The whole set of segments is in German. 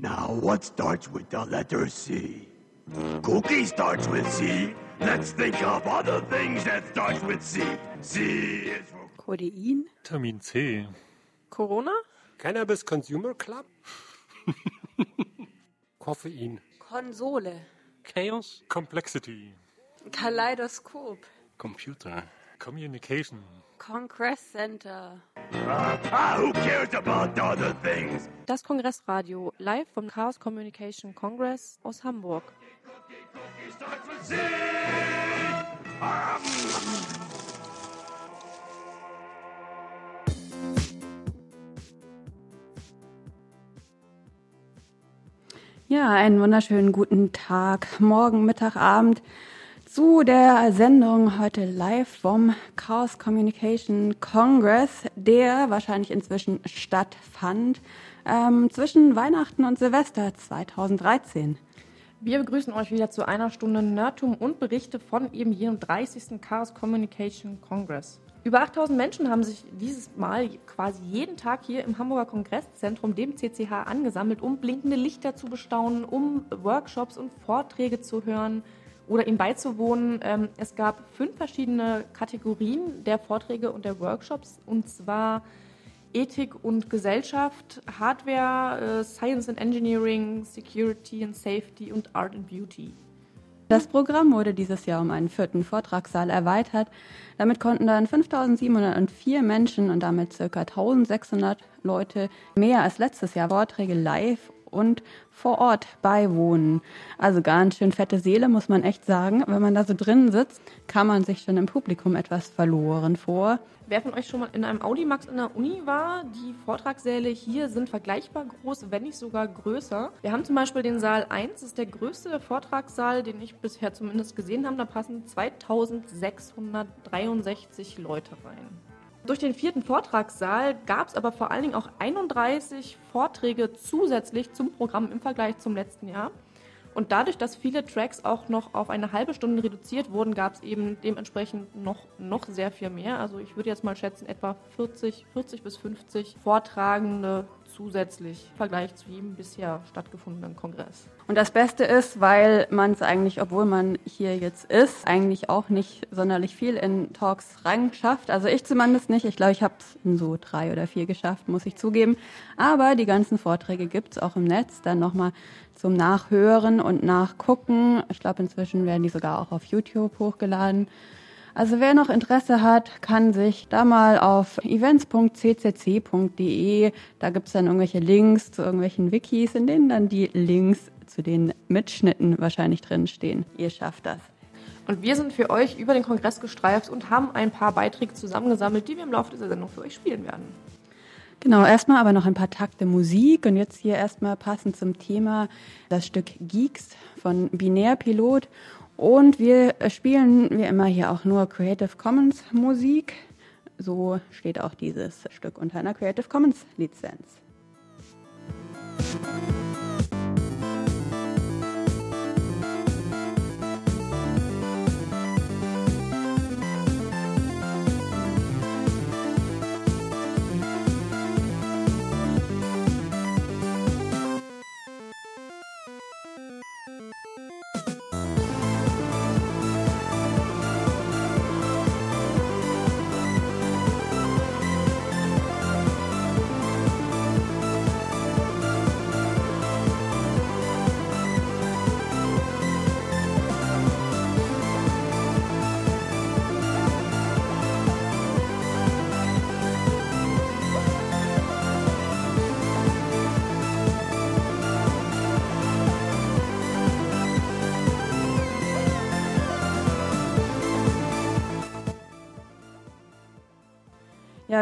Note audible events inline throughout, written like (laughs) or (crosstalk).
Now, what starts with the letter C? Cookie starts with C. Let's think of other things that starts with C. C is for Codein? Vitamin C. Corona? Cannabis Consumer Club? (laughs) Koffein. Konsole. Chaos. Complexity. Kaleidoskop. Computer. Communication. Congress Center. ah, who cares about other things? Das Kongressradio, live vom Chaos Communication Congress aus Hamburg. Ja, einen wunderschönen guten Tag, morgen, Mittag, Abend zu der Sendung heute live vom Chaos Communication Congress, der wahrscheinlich inzwischen stattfand ähm, zwischen Weihnachten und Silvester 2013. Wir begrüßen euch wieder zu einer Stunde Nerdtum und Berichte von eben jenem 30. Chaos Communication Congress. Über 8000 Menschen haben sich dieses Mal quasi jeden Tag hier im Hamburger Kongresszentrum, dem CCH, angesammelt, um blinkende Lichter zu bestaunen, um Workshops und Vorträge zu hören oder ihnen beizuwohnen. Ähm, es gab fünf verschiedene Kategorien der Vorträge und der Workshops, und zwar Ethik und Gesellschaft, Hardware, äh, Science and Engineering, Security and Safety und Art and Beauty. Das Programm wurde dieses Jahr um einen vierten Vortragssaal erweitert. Damit konnten dann 5704 Menschen und damit ca. 1600 Leute mehr als letztes Jahr Vorträge live und vor Ort beiwohnen. Also ganz schön fette Seele, muss man echt sagen. Wenn man da so drin sitzt, kann man sich schon im Publikum etwas verloren vor. Wer von euch schon mal in einem Audimax in der Uni war, die Vortragssäle hier sind vergleichbar groß, wenn nicht sogar größer. Wir haben zum Beispiel den Saal 1, das ist der größte Vortragssaal, den ich bisher zumindest gesehen habe. Da passen 2663 Leute rein. Durch den vierten Vortragssaal gab es aber vor allen Dingen auch 31 Vorträge zusätzlich zum Programm im Vergleich zum letzten Jahr. Und dadurch, dass viele Tracks auch noch auf eine halbe Stunde reduziert wurden, gab es eben dementsprechend noch, noch sehr viel mehr. Also ich würde jetzt mal schätzen, etwa 40, 40 bis 50 Vortragende zusätzlich im Vergleich zu jedem bisher stattgefundenen Kongress. Und das Beste ist, weil man es eigentlich, obwohl man hier jetzt ist, eigentlich auch nicht sonderlich viel in Talks rein schafft. Also ich zumindest nicht. Ich glaube, ich habe es in so drei oder vier geschafft, muss ich zugeben. Aber die ganzen Vorträge gibt es auch im Netz. Dann nochmal zum Nachhören und Nachgucken. Ich glaube, inzwischen werden die sogar auch auf YouTube hochgeladen. Also wer noch Interesse hat, kann sich da mal auf events.ccc.de, da gibt's dann irgendwelche Links zu irgendwelchen Wikis, in denen dann die Links zu den Mitschnitten wahrscheinlich drin stehen. Ihr schafft das. Und wir sind für euch über den Kongress gestreift und haben ein paar Beiträge zusammengesammelt, die wir im Laufe dieser Sendung für euch spielen werden. Genau, erstmal aber noch ein paar Takte Musik und jetzt hier erstmal passend zum Thema das Stück Geeks von Binärpilot und wir spielen wie immer hier auch nur Creative Commons Musik. So steht auch dieses Stück unter einer Creative Commons Lizenz.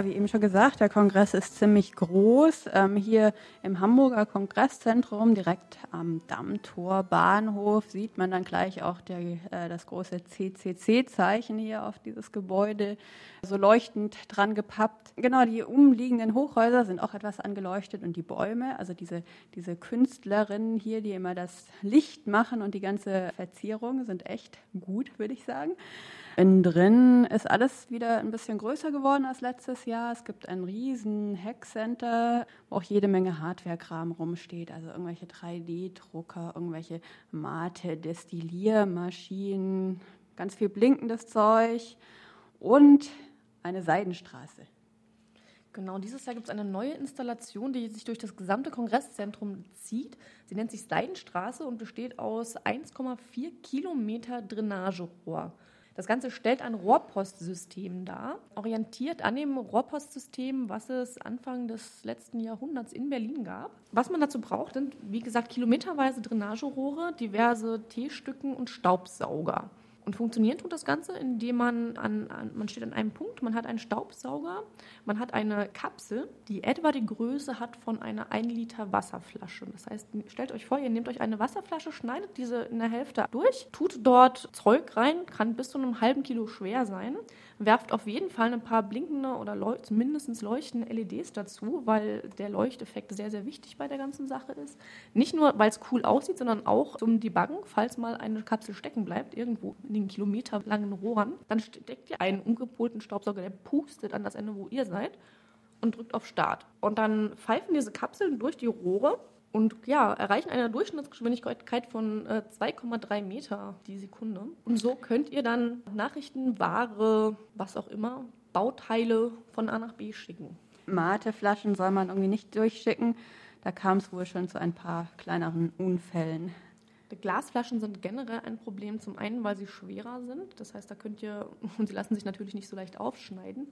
Wie eben schon gesagt, der Kongress ist ziemlich groß. Ähm, hier im Hamburger Kongresszentrum, direkt am Dammtor Bahnhof, sieht man dann gleich auch der, äh, das große CCC-Zeichen hier auf dieses Gebäude, so leuchtend dran gepappt. Genau, die umliegenden Hochhäuser sind auch etwas angeleuchtet und die Bäume, also diese, diese Künstlerinnen hier, die immer das Licht machen und die ganze Verzierung, sind echt gut, würde ich sagen. Innen drin ist alles wieder ein bisschen größer geworden als letztes Jahr. Es gibt ein riesen Hackcenter, wo auch jede Menge Hardware-Kram rumsteht. Also irgendwelche 3D-Drucker, irgendwelche Mate-Destilliermaschinen, ganz viel blinkendes Zeug und eine Seidenstraße. Genau, dieses Jahr gibt es eine neue Installation, die sich durch das gesamte Kongresszentrum zieht. Sie nennt sich Seidenstraße und besteht aus 1,4 Kilometer Drainagerohr. Das Ganze stellt ein Rohrpostsystem dar, orientiert an dem Rohrpostsystem, was es Anfang des letzten Jahrhunderts in Berlin gab. Was man dazu braucht, sind, wie gesagt, kilometerweise Drainagerohre, diverse T-Stücken und Staubsauger. Und funktionieren tut das Ganze, indem man an, an, man steht an einem Punkt, man hat einen Staubsauger, man hat eine Kapsel, die etwa die Größe hat von einer 1 Liter Wasserflasche. Das heißt, stellt euch vor, ihr nehmt euch eine Wasserflasche, schneidet diese in der Hälfte durch, tut dort Zeug rein, kann bis zu einem halben Kilo schwer sein, werft auf jeden Fall ein paar blinkende oder leu mindestens leuchtende LEDs dazu, weil der Leuchteffekt sehr, sehr wichtig bei der ganzen Sache ist. Nicht nur, weil es cool aussieht, sondern auch zum Debuggen, falls mal eine Kapsel stecken bleibt, irgendwo in den kilometerlangen Rohren, dann steckt ihr einen umgepolten Staubsauger, der pustet an das Ende, wo ihr seid und drückt auf Start. Und dann pfeifen diese Kapseln durch die Rohre und ja, erreichen eine Durchschnittsgeschwindigkeit von äh, 2,3 Meter die Sekunde. Und so könnt ihr dann Nachrichten, Ware, was auch immer, Bauteile von A nach B schicken. Mateflaschen soll man irgendwie nicht durchschicken. Da kam es wohl schon zu ein paar kleineren Unfällen. Die Glasflaschen sind generell ein Problem. Zum einen, weil sie schwerer sind. Das heißt, da könnt ihr, (laughs) und sie lassen sich natürlich nicht so leicht aufschneiden,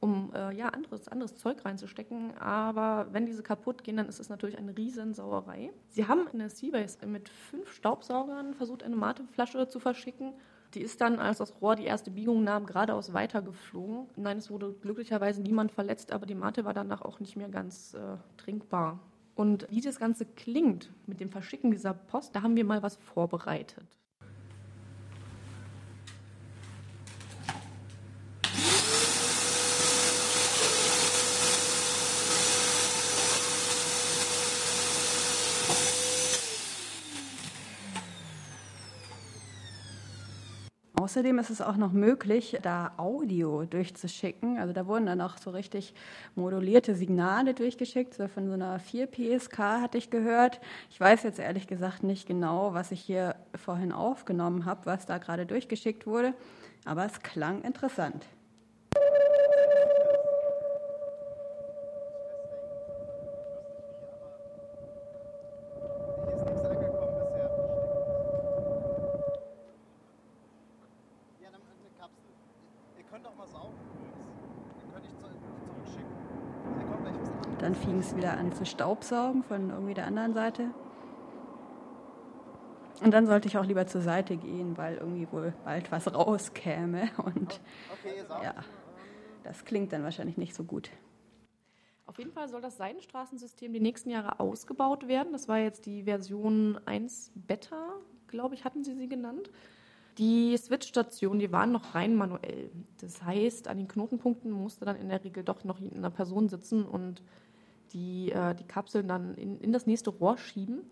um äh, ja, anderes, anderes Zeug reinzustecken. Aber wenn diese kaputt gehen, dann ist es natürlich eine Riesensauerei. Sie haben in der Seabase mit fünf Staubsaugern versucht, eine Mateflasche zu verschicken. Die ist dann, als das Rohr die erste Biegung nahm, geradeaus weitergeflogen. Nein, es wurde glücklicherweise niemand verletzt, aber die Mate war danach auch nicht mehr ganz äh, trinkbar. Und wie das Ganze klingt mit dem Verschicken dieser Post, da haben wir mal was vorbereitet. Außerdem ist es auch noch möglich, da Audio durchzuschicken. Also da wurden dann auch so richtig modulierte Signale durchgeschickt. So von so einer 4 PSK hatte ich gehört. Ich weiß jetzt ehrlich gesagt nicht genau, was ich hier vorhin aufgenommen habe, was da gerade durchgeschickt wurde. Aber es klang interessant. Hier ist nichts angekommen bisher. Ja, dann eine Kapsel. Ihr könnt auch mal saugen übrigens. Dann könnte ich zu- zurückschicken. Hier kommt gleich was anderes. Dann fing es wieder an zu staubsaugen von irgendwie der anderen Seite. Und dann sollte ich auch lieber zur Seite gehen, weil irgendwie wohl bald was rauskäme. (laughs) Und ja, das klingt dann wahrscheinlich nicht so gut. Auf jeden Fall soll das Seidenstraßensystem die nächsten Jahre ausgebaut werden. Das war jetzt die Version 1 Beta, glaube ich, hatten sie sie genannt. Die Switch-Stationen, die waren noch rein manuell. Das heißt, an den Knotenpunkten musste dann in der Regel doch noch eine Person sitzen und die, äh, die Kapseln dann in, in das nächste Rohr schieben.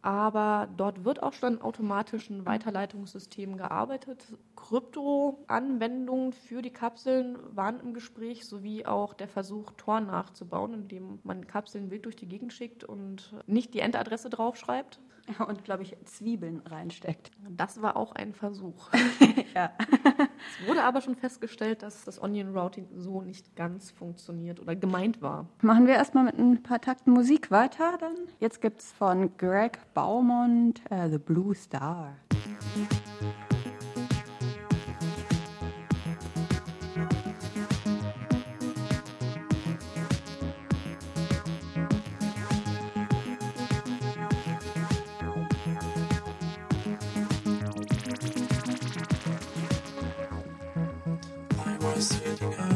Aber dort wird auch schon an automatischen Weiterleitungssystemen gearbeitet. Krypto-Anwendungen für die Kapseln waren im Gespräch, sowie auch der Versuch, Tor nachzubauen, indem man Kapseln wild durch die Gegend schickt und nicht die Endadresse draufschreibt. (laughs) Und glaube ich, Zwiebeln reinsteckt. Das war auch ein Versuch. (laughs) Ja. Es wurde aber schon festgestellt, dass das Onion Routing so nicht ganz funktioniert oder gemeint war. Machen wir erstmal mit ein paar Takten Musik weiter dann. Jetzt gibt es von Greg Baumont äh, The Blue Star. Sitting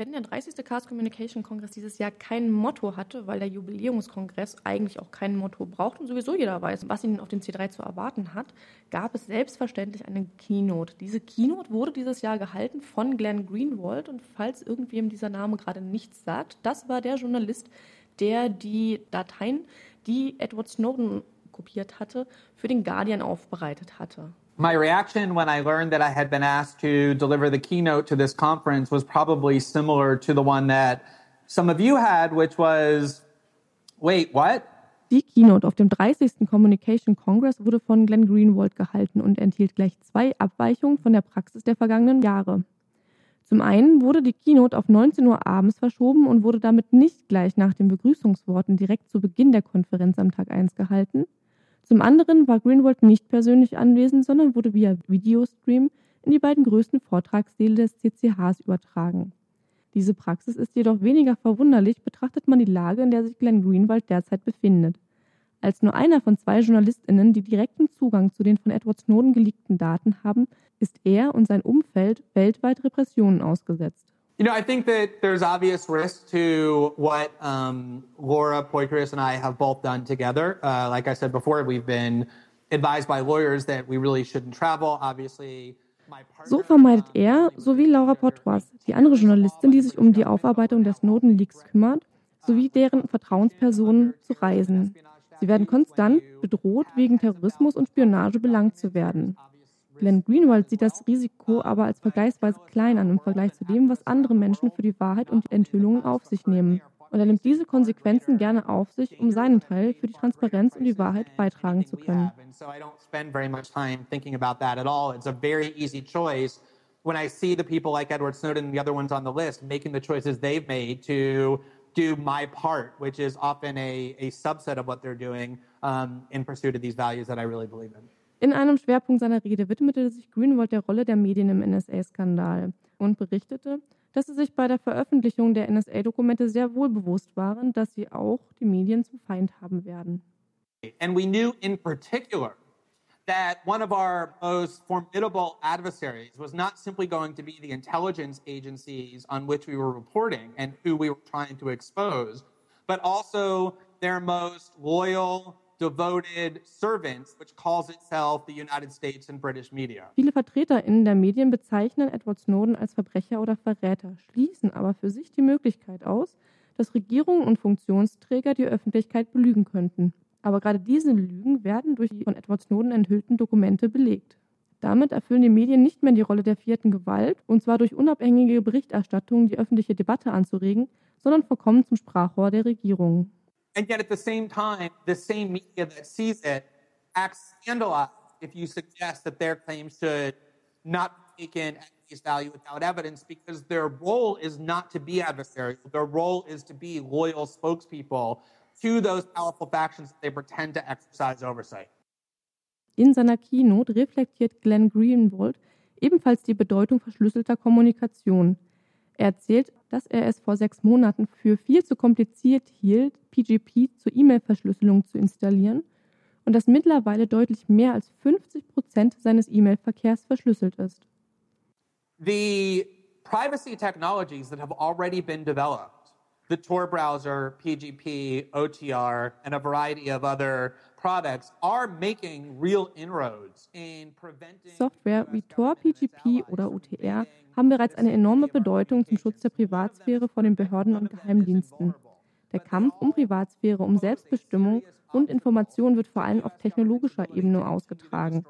wenn der 30. Chaos Communication Kongress dieses Jahr kein Motto hatte, weil der Jubiläumskongress eigentlich auch kein Motto braucht und sowieso jeder weiß, was ihn auf den C3 zu erwarten hat, gab es selbstverständlich eine Keynote. Diese Keynote wurde dieses Jahr gehalten von Glenn Greenwald und falls irgendwem dieser Name gerade nichts sagt, das war der Journalist, der die Dateien, die Edward Snowden kopiert hatte, für den Guardian aufbereitet hatte. My reaction when I learned that I had been asked to deliver the keynote to this conference was probably similar to the one that some of you had, which was, wait, what? Die Keynote auf dem 30. Communication Congress wurde von Glenn Greenwald gehalten und enthielt gleich zwei Abweichungen von der Praxis der vergangenen Jahre. Zum einen wurde die Keynote auf 19 Uhr abends verschoben und wurde damit nicht gleich nach den Begrüßungsworten direkt zu Beginn der Konferenz am Tag 1 gehalten. Zum anderen war Greenwald nicht persönlich anwesend, sondern wurde via Videostream in die beiden größten Vortragssäle des CCHs übertragen. Diese Praxis ist jedoch weniger verwunderlich, betrachtet man die Lage, in der sich Glenn Greenwald derzeit befindet. Als nur einer von zwei JournalistInnen, die direkten Zugang zu den von Edward Snowden geleakten Daten haben, ist er und sein Umfeld weltweit Repressionen ausgesetzt. You know, I think that there's obvious risk to what um, Laura Poitras and I have both done together. Uh, like I said before, we've been advised by lawyers that we really shouldn't travel. Obviously, So vermeidet er sowie Laura Portois, die andere Journalistin, die sich um die Aufarbeitung der Snowden-Leaks kümmert, sowie deren Vertrauenspersonen zu reisen. Sie werden konstant bedroht, wegen Terrorismus und Spionage belangt zu werden. Glenn Greenwald sieht das Risiko aber als vergleichsweise klein an im Vergleich zu dem, was andere Menschen für die Wahrheit und die Enthüllungen auf sich nehmen. Und er nimmt diese Konsequenzen gerne auf sich, um seinen Teil für die Transparenz und die Wahrheit beitragen zu können. when I see the people like Edward Snowden and the other ones on the list making the choices they've made to do my part, which is often a, a subset of what they're doing um, in pursuit of these values that I really believe in. In einem Schwerpunkt seiner Rede widmete sich Greenwald der Rolle der Medien im NSA-Skandal und berichtete, dass sie sich bei der Veröffentlichung der NSA-Dokumente sehr wohl bewusst waren, dass sie auch die Medien zum Feind haben werden. And we knew in particular that one of our most formidable adversaries was not simply going to be the intelligence agencies on which we were reporting and who we were trying to expose, but also their most loyal, devoted servants, which calls itself the United States and British media. Viele VertreterInnen der Medien bezeichnen Edward Snowden als Verbrecher oder Verräter, schließen aber für sich die Möglichkeit aus, dass Regierungen und Funktionsträger die Öffentlichkeit belügen könnten. Aber gerade diese Lügen werden durch die von Edward Snowden enthüllten Dokumente belegt. Damit erfüllen die Medien nicht mehr die Rolle der vierten Gewalt, und zwar durch unabhängige Berichterstattung die öffentliche Debatte anzuregen, sondern verkommen zum Sprachrohr der Regierungen. And yet, at the same time, the same media that sees it acts scandalized if you suggest that their claims should not be taken at face value without evidence because their role is not to be adversarial. Their role is to be loyal spokespeople to those powerful factions that they pretend to exercise oversight. In seiner Keynote reflektiert Glenn Greenwald ebenfalls die Bedeutung verschlüsselter Kommunikation. Er erzählt, dass er es vor sechs Monaten für viel zu kompliziert hielt, PGP zur E-Mail-Verschlüsselung zu installieren und dass mittlerweile deutlich mehr als 50 Prozent seines E-Mail-Verkehrs verschlüsselt ist. The privacy technologies that have already been developed, the Tor browser, PGP, OTR, and a variety of other products, are making real inroads in preventing. Software wie Tor, PGP oder OTR haben bereits eine enorme Bedeutung zum Schutz der Privatsphäre vor den Behörden und Geheimdiensten. Der Kampf um Privatsphäre, um Selbstbestimmung und Information wird vor allem auf technologischer Ebene ausgetragen.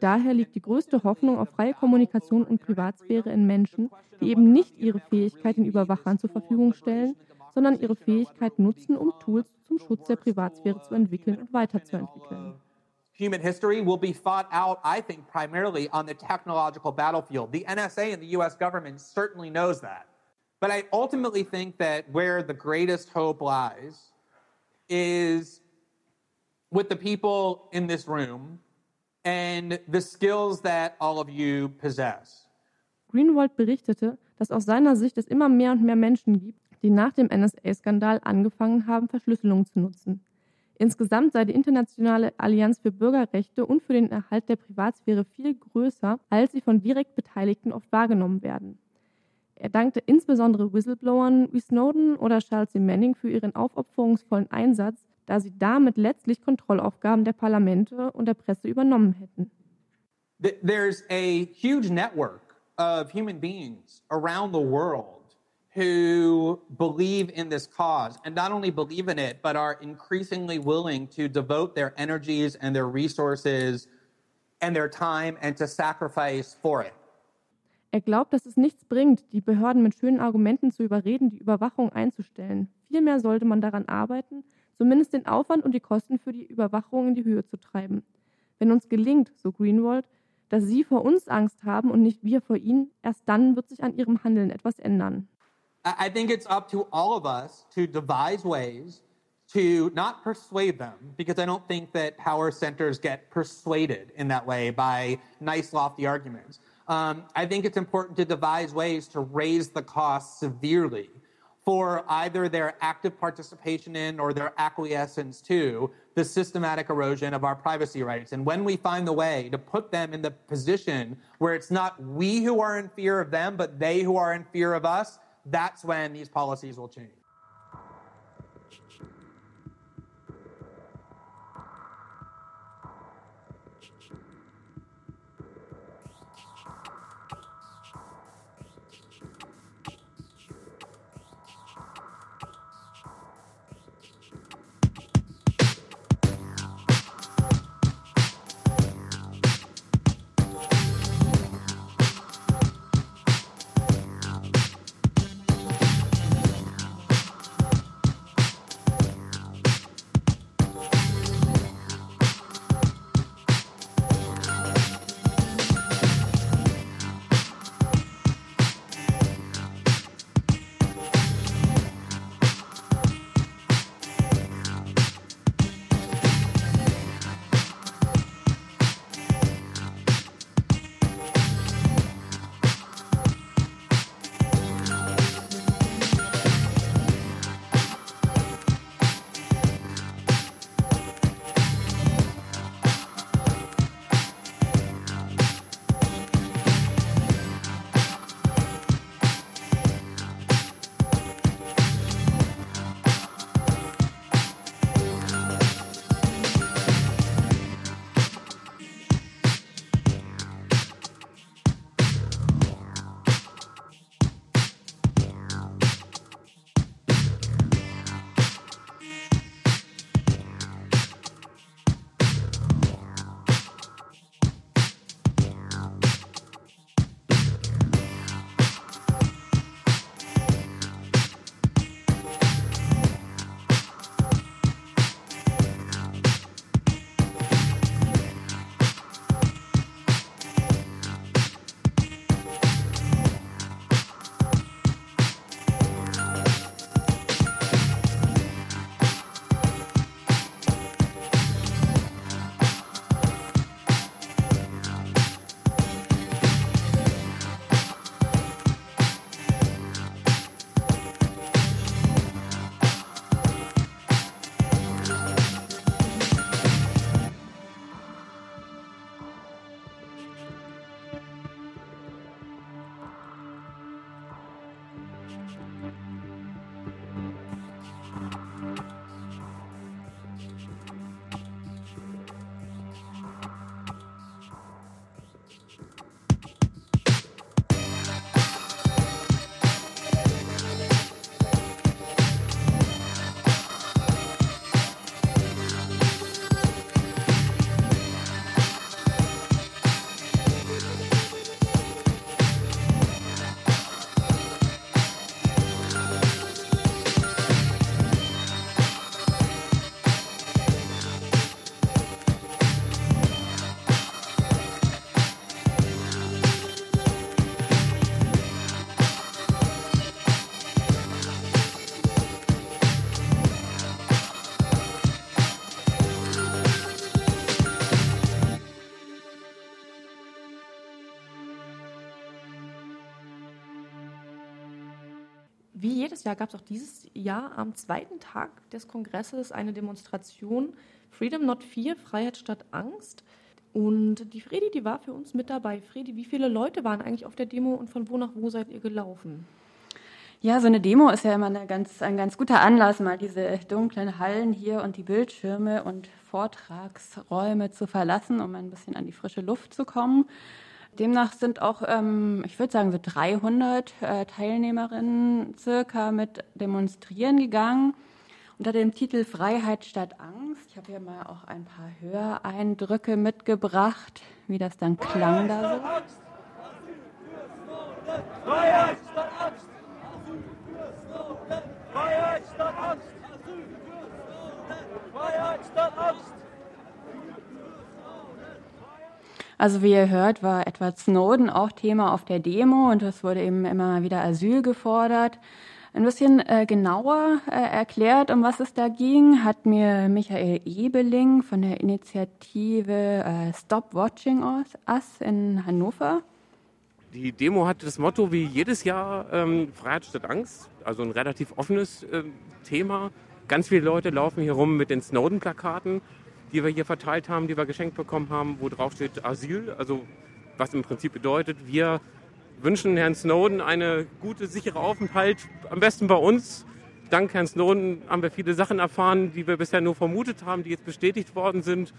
Daher liegt die größte Hoffnung auf freie Kommunikation und Privatsphäre in Menschen, die eben nicht ihre Fähigkeit den Überwachern zur Verfügung stellen, sondern ihre Fähigkeit nutzen, um Tools zum Schutz der Privatsphäre zu entwickeln und weiterzuentwickeln. Human history will be fought out, I think, primarily on the technological battlefield. The NSA and the US government certainly knows that. But I ultimately think that where the greatest hope lies is with the people in this room and the skills that all of you possess. Greenwald berichtete, dass aus seiner Sicht es immer mehr und mehr Menschen gibt, die nach dem NSA-Skandal angefangen haben, Verschlüsselung zu nutzen. Insgesamt sei die Internationale Allianz für Bürgerrechte und für den Erhalt der Privatsphäre viel größer, als sie von direkt Beteiligten oft wahrgenommen werden. Er dankte insbesondere Whistleblowern wie Snowden oder Chelsea Manning für ihren aufopferungsvollen Einsatz, da sie damit letztlich Kontrollaufgaben der Parlamente und der Presse übernommen hätten. Th- There's a huge network of human beings around the world who believe in this cause and not only believe in it, but are increasingly willing to devote their energies and their resources and their time and to sacrifice for it. Er glaubt, dass es nichts bringt, die Behörden mit schönen Argumenten zu überreden, die Überwachung einzustellen. Vielmehr sollte man daran arbeiten, zumindest den Aufwand und die Kosten für die Überwachung in die Höhe zu treiben. Wenn uns gelingt, so Greenwald, dass Sie vor uns Angst haben und nicht wir vor Ihnen, erst dann wird sich an Ihrem Handeln etwas ändern. I think it's up to all of us to devise ways to not persuade them, because I don't think that power centers get persuaded in that way by nice, lofty arguments. Um, I think it's important to devise ways to raise the cost severely for either their active participation in or their acquiescence to the systematic erosion of our privacy rights. And when we find the way to put them in the position where it's not we who are in fear of them, but they who are in fear of us, that's when these policies will change. Jahr gab es auch dieses Jahr am zweiten Tag des Kongresses eine Demonstration Freedom Not Fear, Freiheit statt Angst. Und die Fredi, die war für uns mit dabei. Fredi, wie viele Leute waren eigentlich auf der Demo und von wo nach wo seid ihr gelaufen? Ja, so eine Demo ist ja immer ganz, ein ganz guter Anlass, mal diese dunklen Hallen hier und die Bildschirme und Vortragsräume zu verlassen, um ein bisschen an die frische Luft zu kommen. Demnach sind auch, ähm, ich würde sagen, so 300 äh, Teilnehmerinnen circa mit demonstrieren gegangen unter dem Titel Freiheit statt Angst. Ich habe hier mal auch ein paar Höreindrücke mitgebracht, wie das dann klang da so. Freiheit statt Angst! Freiheit statt Angst! Freiheit statt Angst! Also wie ihr hört, war Edward Snowden auch Thema auf der Demo und es wurde eben immer wieder Asyl gefordert. Ein bisschen äh, genauer äh, erklärt, um was es da ging, hat mir Michael Ebeling von der Initiative äh, Stop Watching Us in Hannover. Die Demo hatte das Motto wie jedes Jahr ähm, Freiheit statt Angst, also ein relativ offenes äh, Thema. Ganz viele Leute laufen hier rum mit den Snowden-Plakaten, die wir hier verteilt haben, die wir geschenkt bekommen haben, wo drauf steht Asyl, also was im Prinzip bedeutet, wir wünschen Herrn Snowden eine gute, sichere Aufenthalt, am besten bei uns. Dank Herrn Snowden haben wir viele Sachen erfahren, die wir bisher nur vermutet haben, die jetzt bestätigt worden sind.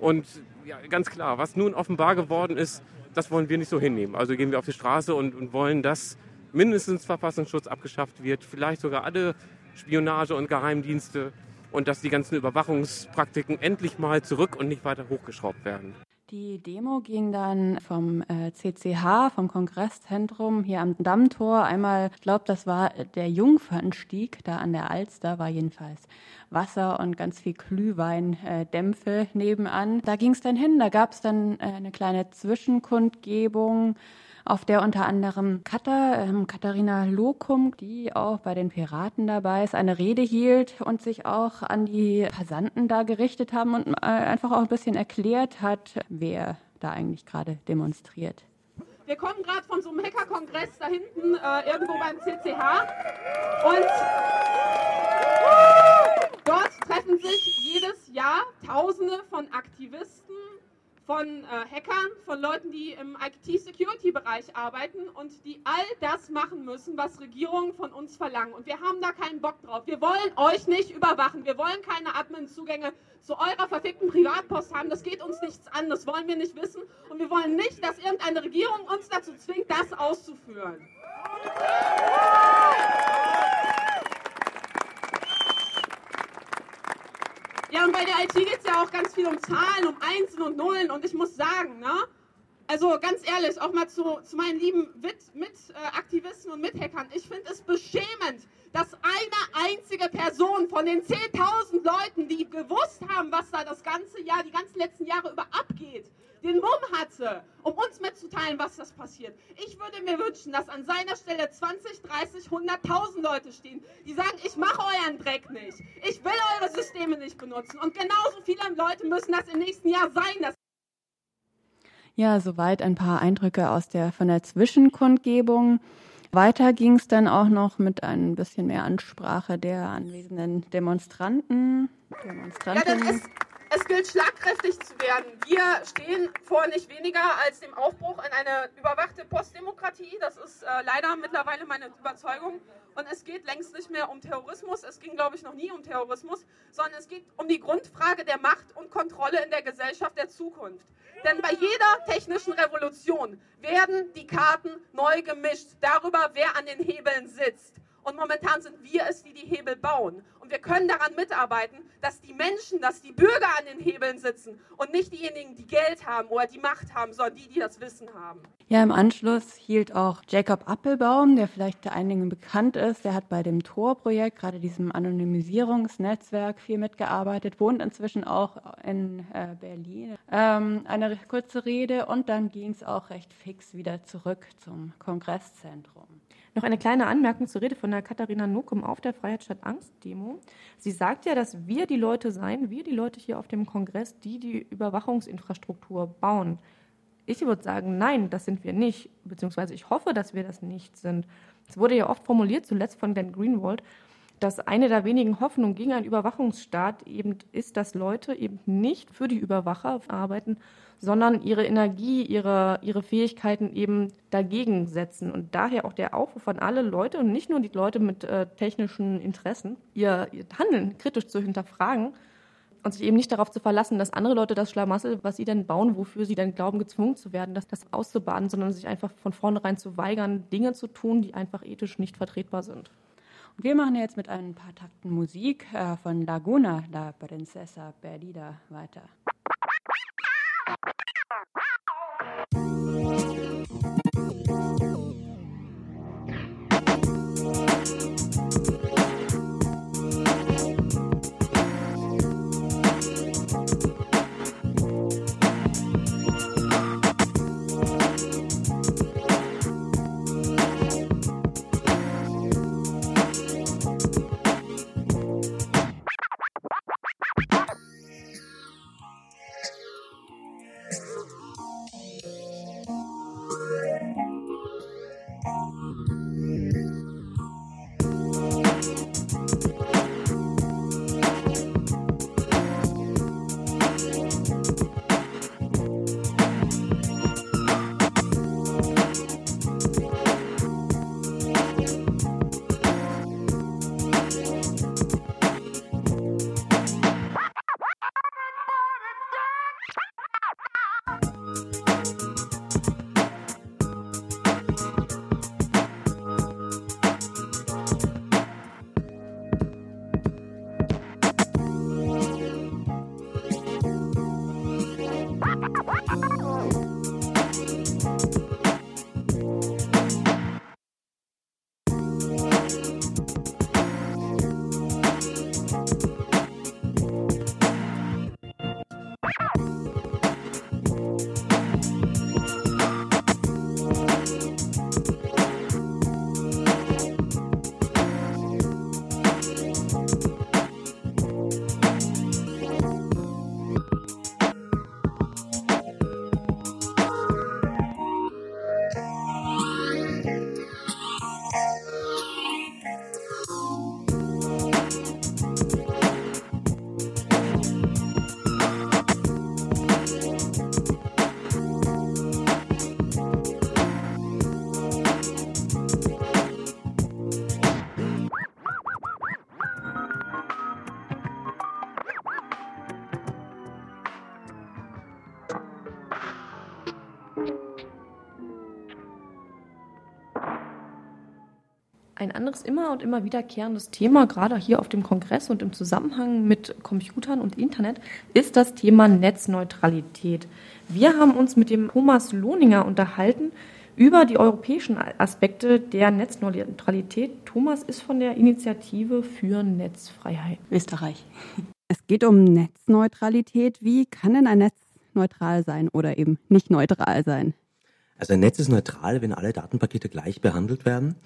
Und ja, ganz klar, was nun offenbar geworden ist, das wollen wir nicht so hinnehmen. Also gehen wir auf die Straße und, und wollen, dass mindestens Verfassungsschutz abgeschafft wird, vielleicht sogar alle Spionage und Geheimdienste und dass die ganzen Überwachungspraktiken endlich mal zurück und nicht weiter hochgeschraubt werden. Die Demo ging dann vom äh, CCH, vom Kongresszentrum hier am Dammtor. Einmal, ich glaube, das war der Jungfernstieg, da an der Alster war jedenfalls Wasser und ganz viel Glühweindämpfe äh, nebenan. Da ging es dann hin, da gab es dann äh, eine kleine Zwischenkundgebung auf der unter anderem Katha, ähm, Katharina Lokum, die auch bei den Piraten dabei ist, eine Rede hielt und sich auch an die Passanten da gerichtet haben und äh, einfach auch ein bisschen erklärt hat, wer da eigentlich gerade demonstriert. Wir kommen gerade von so einem Hacker-Kongress da hinten, äh, irgendwo beim CCH. Und dort treffen sich jedes Jahr Tausende von Aktivisten, von äh, Hackern, von Leuten, die im IT-Security-Bereich arbeiten und die all das machen müssen, was Regierungen von uns verlangen. Und wir haben da keinen Bock drauf. Wir wollen euch nicht überwachen. Wir wollen keine Admin-Zugänge zu eurer verfickten Privatpost haben. Das geht uns nichts an. Das wollen wir nicht wissen. Und wir wollen nicht, dass irgendeine Regierung uns dazu zwingt, das auszuführen. Und bei der IT geht es ja auch ganz viel um Zahlen, um Einsen und Nullen. Und ich muss sagen, ne? Also ganz ehrlich, auch mal zu, zu meinen lieben Mitaktivisten äh, und Mithackern. Ich finde es beschämend, dass eine einzige Person von den 10.000 Leuten, die gewusst haben, was da das ganze Jahr, die ganzen letzten Jahre über abgeht, den Mumm hatte, um uns mitzuteilen, was das passiert. Ich würde mir wünschen, dass an seiner Stelle 20, 30, 100.000 Leute stehen, die sagen, ich mache euren Dreck nicht. Ich will eure Systeme nicht benutzen. Und genauso viele Leute müssen das im nächsten Jahr sein. Ja, soweit ein paar Eindrücke aus der von der Zwischenkundgebung. Weiter ging es dann auch noch mit ein bisschen mehr Ansprache der anwesenden Demonstranten. Demonstrantinnen. Ja, es gilt schlagkräftig zu werden. Wir stehen vor nicht weniger als dem Aufbruch in eine überwachte Postdemokratie. Das ist äh, leider mittlerweile meine Überzeugung. Und es geht längst nicht mehr um Terrorismus. Es ging, glaube ich, noch nie um Terrorismus, sondern es geht um die Grundfrage der Macht und Kontrolle in der Gesellschaft der Zukunft. Denn bei jeder technischen Revolution werden die Karten neu gemischt darüber, wer an den Hebeln sitzt. Und momentan sind wir es, die die Hebel bauen. Wir können daran mitarbeiten, dass die Menschen, dass die Bürger an den Hebeln sitzen und nicht diejenigen, die Geld haben oder die Macht haben, sondern die, die das Wissen haben. Ja, im Anschluss hielt auch Jacob Appelbaum, der vielleicht einigen bekannt ist. Der hat bei dem Tor-Projekt, gerade diesem Anonymisierungsnetzwerk, viel mitgearbeitet, wohnt inzwischen auch in äh, Berlin. Ähm, eine kurze Rede und dann ging es auch recht fix wieder zurück zum Kongresszentrum. Noch eine kleine Anmerkung zur Rede von der Katharina Nukum auf der Freiheit statt Angst Demo. Sie sagt ja, dass wir die Leute seien, wir die Leute hier auf dem Kongress, die die Überwachungsinfrastruktur bauen. Ich würde sagen, nein, das sind wir nicht, beziehungsweise ich hoffe, dass wir das nicht sind. Es wurde ja oft formuliert, zuletzt von Glenn Greenwald, dass eine der wenigen Hoffnungen gegen einen Überwachungsstaat eben ist, dass Leute eben nicht für die Überwacher arbeiten, sondern ihre Energie, ihre, ihre Fähigkeiten eben dagegen setzen. Und daher auch der Aufruf an alle Leute und nicht nur die Leute mit äh, technischen Interessen, ihr, ihr Handeln kritisch zu hinterfragen und sich eben nicht darauf zu verlassen, dass andere Leute das Schlamassel, was sie denn bauen, wofür sie dann glauben, gezwungen zu werden, das, das auszubaden, sondern sich einfach von vornherein zu weigern, Dinge zu tun, die einfach ethisch nicht vertretbar sind. Und wir machen jetzt mit ein paar Takten Musik äh, von Laguna, La Princesa Perdida, weiter. Ein anderes immer und immer wiederkehrendes Thema, gerade hier auf dem Kongress und im Zusammenhang mit Computern und Internet, ist das Thema Netzneutralität. Wir haben uns mit dem Thomas Lohninger unterhalten über die europäischen Aspekte der Netzneutralität. Thomas ist von der Initiative für Netzfreiheit. Österreich. Es geht um Netzneutralität. Wie kann denn ein Netz neutral sein oder eben nicht neutral sein? Also ein Netz ist neutral, wenn alle Datenpakete gleich behandelt werden.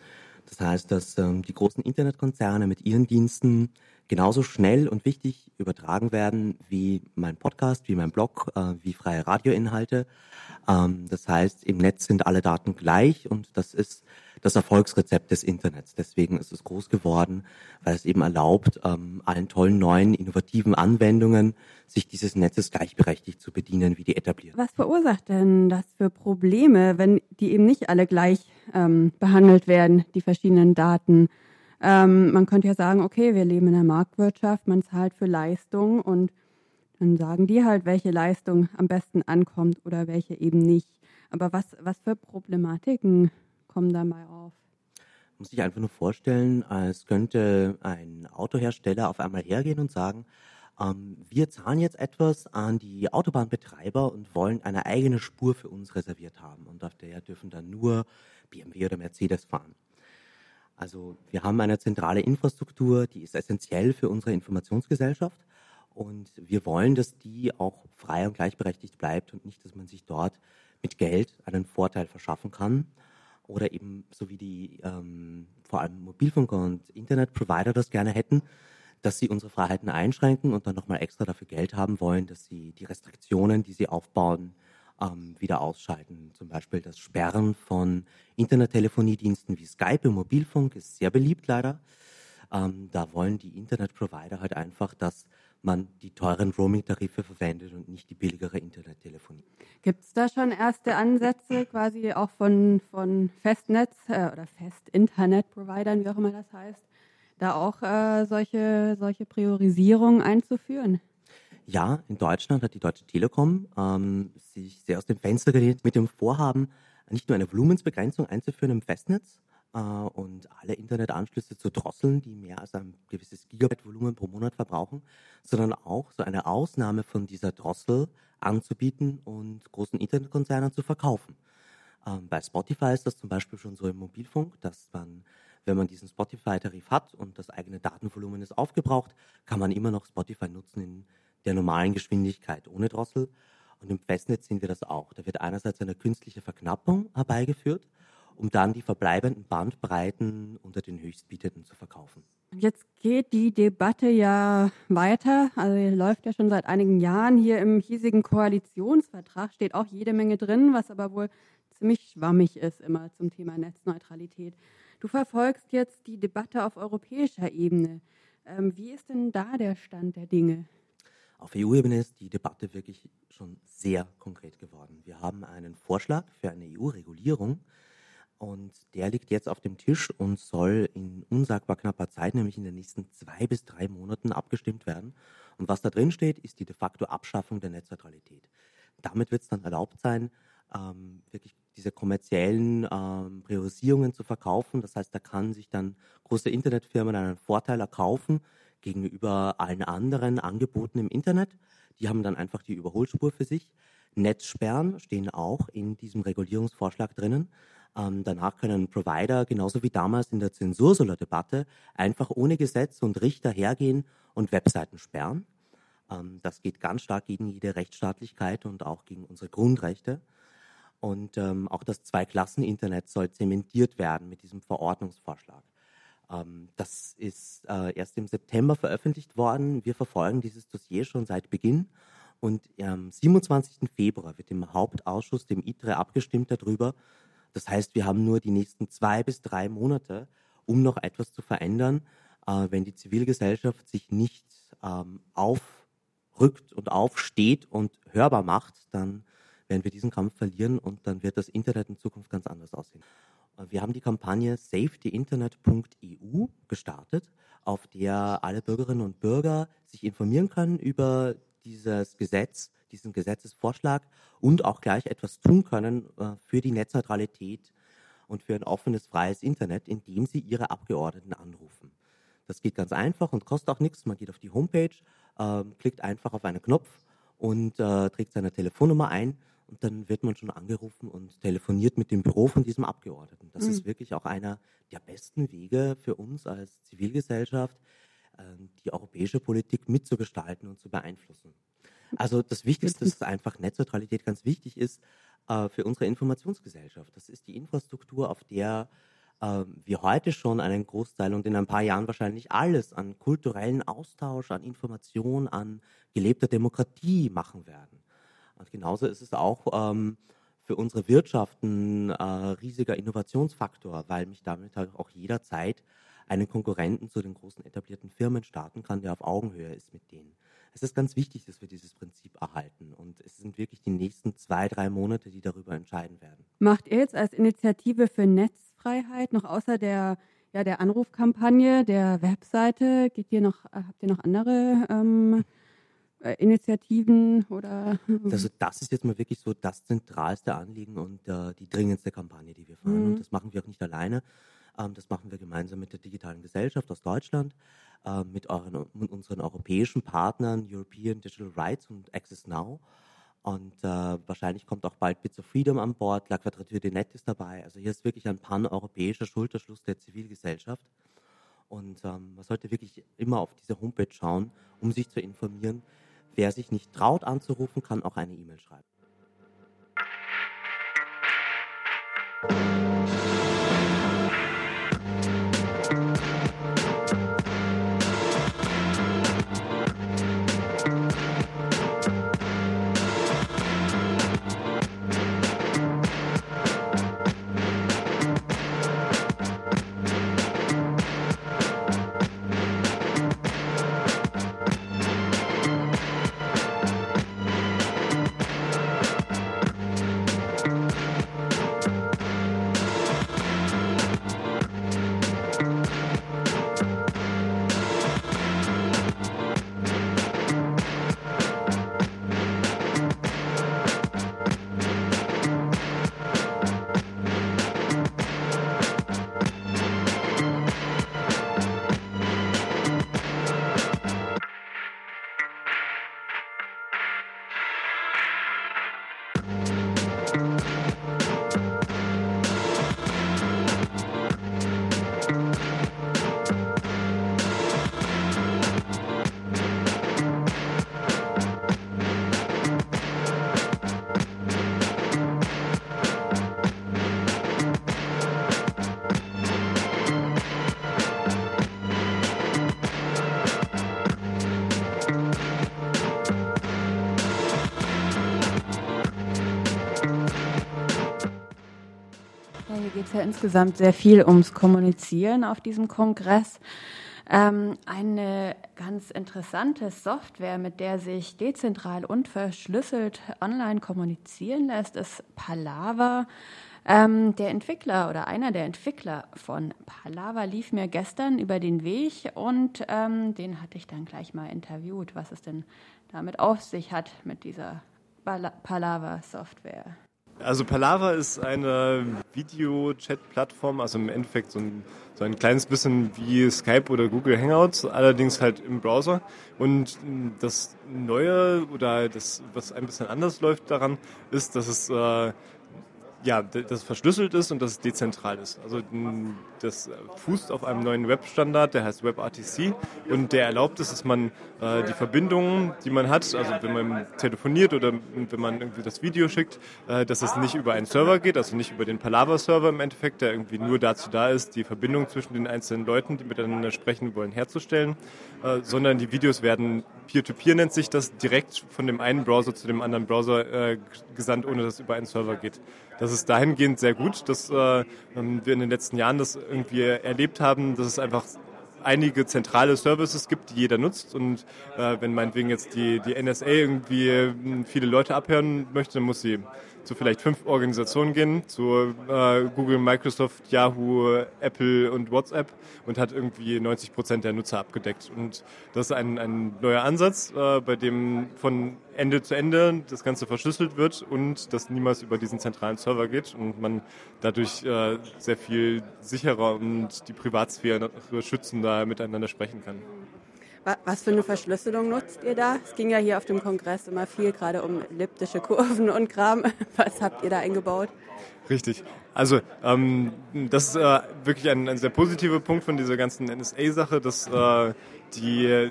Das heißt, dass ähm, die großen Internetkonzerne mit ihren Diensten genauso schnell und wichtig übertragen werden wie mein Podcast, wie mein Blog, äh, wie freie Radioinhalte. Ähm, das heißt, im Netz sind alle Daten gleich und das ist das Erfolgsrezept des Internets. Deswegen ist es groß geworden, weil es eben erlaubt, ähm, allen tollen neuen, innovativen Anwendungen sich dieses Netzes gleichberechtigt zu bedienen wie die etablierten. Was verursacht denn das für Probleme, wenn die eben nicht alle gleich ähm, behandelt werden, die verschiedenen Daten? Ähm, man könnte ja sagen, okay, wir leben in einer Marktwirtschaft, man zahlt für Leistung und dann sagen die halt, welche Leistung am besten ankommt oder welche eben nicht. Aber was, was für Problematiken kommen dabei auf? Man muss sich einfach nur vorstellen, als könnte ein Autohersteller auf einmal hergehen und sagen, ähm, wir zahlen jetzt etwas an die Autobahnbetreiber und wollen eine eigene Spur für uns reserviert haben. Und auf der dürfen dann nur BMW oder Mercedes fahren. Also wir haben eine zentrale Infrastruktur, die ist essentiell für unsere Informationsgesellschaft. Und wir wollen, dass die auch frei und gleichberechtigt bleibt und nicht, dass man sich dort mit Geld einen Vorteil verschaffen kann oder eben so wie die ähm, vor allem Mobilfunker und Internetprovider das gerne hätten, dass sie unsere Freiheiten einschränken und dann nochmal extra dafür Geld haben wollen, dass sie die Restriktionen, die sie aufbauen, ähm, wieder ausschalten. Zum Beispiel das Sperren von Internettelephoniediensten wie Skype im Mobilfunk ist sehr beliebt leider. Ähm, da wollen die Internetprovider halt einfach, dass man die teuren Roaming-Tarife verwendet und nicht die billigere Internettelefonie. Gibt es da schon erste Ansätze quasi auch von, von Festnetz äh, oder Fest-Internet-Providern, wie auch immer das heißt, da auch äh, solche, solche Priorisierungen einzuführen? Ja, in Deutschland hat die Deutsche Telekom ähm, sich sehr aus dem Fenster gelehnt mit dem Vorhaben, nicht nur eine Volumensbegrenzung einzuführen im Festnetz äh, und alle Internetanschlüsse zu drosseln, die mehr als ein gewisses Gigabyte-Volumen pro Monat verbrauchen, sondern auch so eine Ausnahme von dieser Drossel anzubieten und großen Internetkonzernen zu verkaufen. Ähm, bei Spotify ist das zum Beispiel schon so im Mobilfunk, dass man wenn man diesen Spotify-Tarif hat und das eigene Datenvolumen ist aufgebraucht, kann man immer noch Spotify nutzen in der normalen Geschwindigkeit ohne Drossel. Und im Festnetz sehen wir das auch. Da wird einerseits eine künstliche Verknappung herbeigeführt, um dann die verbleibenden Bandbreiten unter den Höchstbietenden zu verkaufen. Jetzt geht die Debatte ja weiter, also läuft ja schon seit einigen Jahren. Hier im hiesigen Koalitionsvertrag steht auch jede Menge drin, was aber wohl ziemlich schwammig ist immer zum Thema Netzneutralität. Du verfolgst jetzt die Debatte auf europäischer Ebene. Ähm, wie ist denn da der Stand der Dinge? Auf EU-Ebene ist die Debatte wirklich schon sehr konkret geworden. Wir haben einen Vorschlag für eine EU-Regulierung und der liegt jetzt auf dem Tisch und soll in unsagbar knapper Zeit, nämlich in den nächsten zwei bis drei Monaten, abgestimmt werden. Und was da drin steht, ist die de facto Abschaffung der Netzneutralität. Damit wird es dann erlaubt sein, ähm, wirklich diese kommerziellen ähm, Priorisierungen zu verkaufen. Das heißt, da kann sich dann große Internetfirmen einen Vorteil erkaufen gegenüber allen anderen Angeboten im Internet. Die haben dann einfach die Überholspur für sich. Netzsperren stehen auch in diesem Regulierungsvorschlag drinnen. Ähm, danach können Provider, genauso wie damals in der Zensursolar-Debatte, einfach ohne Gesetz und Richter hergehen und Webseiten sperren. Ähm, das geht ganz stark gegen jede Rechtsstaatlichkeit und auch gegen unsere Grundrechte. Und ähm, auch das Zwei-Klassen-Internet soll zementiert werden mit diesem Verordnungsvorschlag. Ähm, das ist äh, erst im September veröffentlicht worden. Wir verfolgen dieses Dossier schon seit Beginn. Und am 27. Februar wird im Hauptausschuss, dem ITRE, abgestimmt darüber. Das heißt, wir haben nur die nächsten zwei bis drei Monate, um noch etwas zu verändern. Äh, wenn die Zivilgesellschaft sich nicht ähm, aufrückt und aufsteht und hörbar macht, dann werden wir diesen Kampf verlieren und dann wird das Internet in Zukunft ganz anders aussehen. Wir haben die Kampagne safetyinternet.eu gestartet, auf der alle Bürgerinnen und Bürger sich informieren können über dieses Gesetz, diesen Gesetzesvorschlag und auch gleich etwas tun können äh, für die Netzneutralität und für ein offenes, freies Internet, indem sie ihre Abgeordneten anrufen. Das geht ganz einfach und kostet auch nichts. Man geht auf die Homepage, äh, klickt einfach auf einen Knopf und äh, trägt seine Telefonnummer ein und dann wird man schon angerufen und telefoniert mit dem Büro von diesem Abgeordneten. Das mhm. ist wirklich auch einer der besten Wege für uns als Zivilgesellschaft, ähm, die europäische Politik mitzugestalten und zu beeinflussen. Also das Wichtigste ist einfach Netzneutralität ganz wichtig ist äh, für unsere Informationsgesellschaft. Das ist die Infrastruktur, auf der äh, wir heute schon einen Großteil und in ein paar Jahren wahrscheinlich alles an kulturellen Austausch, an Information, an gelebter Demokratie machen werden. Und genauso ist es auch ähm, für unsere Wirtschaft ein äh, riesiger Innovationsfaktor, weil mich damit halt auch jederzeit einen Konkurrenten zu den großen etablierten Firmen starten kann, der auf Augenhöhe ist mit denen. Es ist ganz wichtig, dass wir dieses Prinzip erhalten und es sind wirklich die nächsten zwei, drei Monate, die darüber entscheiden werden. Macht ihr jetzt als Initiative für Netzfreiheit noch außer der, ja, der Anrufkampagne, der Webseite, geht ihr noch, habt ihr noch andere ähm, äh, Initiativen oder? Also (laughs) das ist jetzt mal wirklich so das zentralste Anliegen und äh, die dringendste Kampagne, die wir fahren. Mhm. Und das machen wir auch nicht alleine. Ähm, das machen wir gemeinsam mit der digitalen Gesellschaft aus Deutschland, äh, mit, euren, mit, unseren europäischen Partnern European Digital Rights und Access Now. Und äh, wahrscheinlich kommt auch bald Bits of Freedom an Bord. La Quadrature de Net ist dabei. Also hier ist wirklich ein pan-europäischer Schulterschluss der Zivilgesellschaft. Und ähm, man sollte wirklich immer auf diese Homepage schauen, um sich zu informieren, Wer sich nicht traut anzurufen, kann auch eine E-Mail schreiben. Ja insgesamt sehr viel ums Kommunizieren auf diesem Kongress. Ähm, eine ganz interessante Software, mit der sich dezentral und verschlüsselt online kommunizieren lässt, ist Palava. Ähm, der Entwickler oder einer der Entwickler von Palava lief mir gestern über den Weg und ähm, den hatte ich dann gleich mal interviewt, was es denn damit auf sich hat mit dieser Palava-Software. Also Palava ist eine Video-Chat-Plattform, also im Endeffekt so ein, so ein kleines bisschen wie Skype oder Google Hangouts, allerdings halt im Browser. Und das Neue oder das, was ein bisschen anders läuft daran, ist, dass es äh, ja, das verschlüsselt ist und dass es dezentral ist. Also das fußt auf einem neuen Webstandard, der heißt WebRTC und der erlaubt es, dass man äh, die Verbindungen, die man hat, also wenn man telefoniert oder wenn man irgendwie das Video schickt, äh, dass es nicht über einen Server geht, also nicht über den Palava-Server im Endeffekt, der irgendwie nur dazu da ist, die Verbindung zwischen den einzelnen Leuten, die miteinander sprechen wollen, herzustellen, äh, sondern die Videos werden Peer-to-Peer -Peer nennt sich das, direkt von dem einen Browser zu dem anderen Browser äh, gesandt, ohne dass es über einen Server geht. Das ist dahingehend sehr gut, dass äh, ähm, wir in den letzten Jahren das irgendwie erlebt haben, dass es einfach einige zentrale Services gibt, die jeder nutzt. Und äh, wenn meinetwegen jetzt die, die NSA irgendwie äh, viele Leute abhören möchte, dann muss sie zu vielleicht fünf Organisationen gehen, zu äh, Google, Microsoft, Yahoo, Apple und WhatsApp und hat irgendwie 90 Prozent der Nutzer abgedeckt. Und das ist ein, ein neuer Ansatz, äh, bei dem von Ende zu Ende das Ganze verschlüsselt wird und das niemals über diesen zentralen Server geht und man dadurch äh, sehr viel sicherer und die Privatsphäre schützender miteinander sprechen kann. Was für eine Verschlüsselung nutzt ihr da? Es ging ja hier auf dem Kongress immer viel gerade um elliptische Kurven und Kram. (laughs) Was habt ihr da eingebaut? Richtig. Also ähm, das ist äh, wirklich ein, ein, sehr positiver Punkt von dieser ganzen NSA-Sache, dass äh, die äh,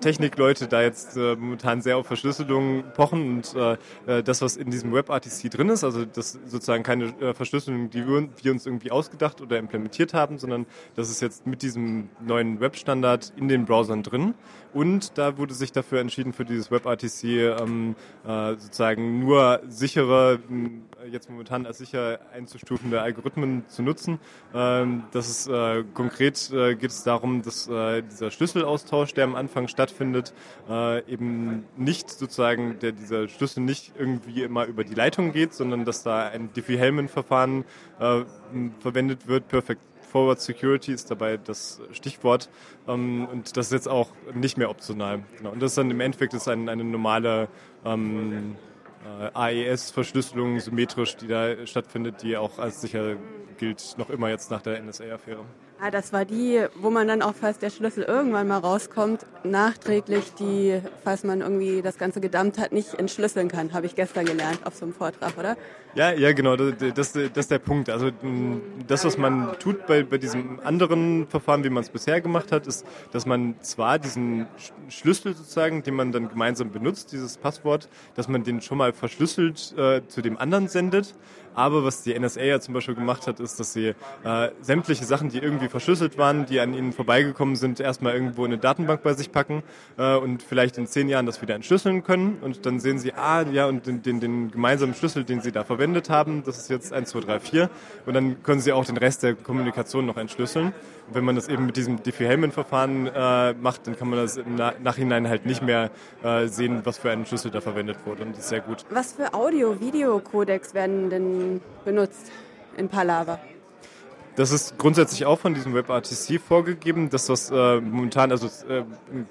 Technikleute da jetzt äh, momentan sehr auf Verschlüsselung pochen und äh, äh das, was in diesem WebRTC drin ist, also das sozusagen keine äh, Verschlüsselung, die wir, wir, uns irgendwie ausgedacht oder implementiert haben, sondern das ist jetzt mit diesem neuen Webstandard in den Browsern drin. Und da wurde sich dafür entschieden, für dieses WebRTC ähm, äh, sozusagen nur sichere, jetzt momentan als sicher einzustufende Algorithmen zu nutzen. Ähm, das ist konkret geht es darum, dass dieser Schlüssel Schlüsselaustausch, der am Anfang stattfindet, äh, eben nicht sozusagen, der dieser Schlüssel nicht irgendwie immer über die Leitung geht, sondern dass da ein Diffie-Hellman-Verfahren äh, verwendet wird. Perfect Forward Security ist dabei das Stichwort. Ähm, und das ist jetzt auch nicht mehr optional. Genau. Und das ist dann im Endeffekt ist ein, eine normale ähm, äh, AES-Verschlüsselung symmetrisch, die da stattfindet, die auch als sicher gilt, noch immer jetzt nach der NSA-Affäre. Ah, das war die, wo man dann auch, falls der Schlüssel irgendwann mal rauskommt, nachträglich die, falls man irgendwie das Ganze gedammt hat, nicht entschlüsseln kann, habe ich gestern gelernt auf so einem Vortrag, oder? Ja, ja, genau, das, das, das ist der Punkt. Also das, was man tut bei, bei diesem anderen Verfahren, wie man es bisher gemacht hat, ist, dass man zwar diesen Schlüssel sozusagen, den man dann gemeinsam benutzt, dieses Passwort, dass man den schon mal verschlüsselt äh, zu dem anderen sendet, aber was die NSA ja zum Beispiel gemacht hat, ist, dass sie äh, sämtliche Sachen, die irgendwie verschlüsselt waren, die an ihnen vorbeigekommen sind, erstmal irgendwo in eine Datenbank bei sich packen äh, und vielleicht in zehn Jahren das wieder entschlüsseln können. Und dann sehen sie, ah ja, und den, den, den gemeinsamen Schlüssel, den sie da verwendet haben, das ist jetzt 1, 2, 3, 4. Und dann können sie auch den Rest der Kommunikation noch entschlüsseln. Wenn man das eben mit diesem Diffie-Hellman-Verfahren äh, macht, dann kann man das im Nachhinein halt nicht mehr äh, sehen, was für einen Schlüssel da verwendet wurde. Und das ist sehr gut. Was für Audio-Video-Codecs werden denn benutzt in Palava? Das ist grundsätzlich auch von diesem WebRTC vorgegeben, dass das äh, momentan, also äh,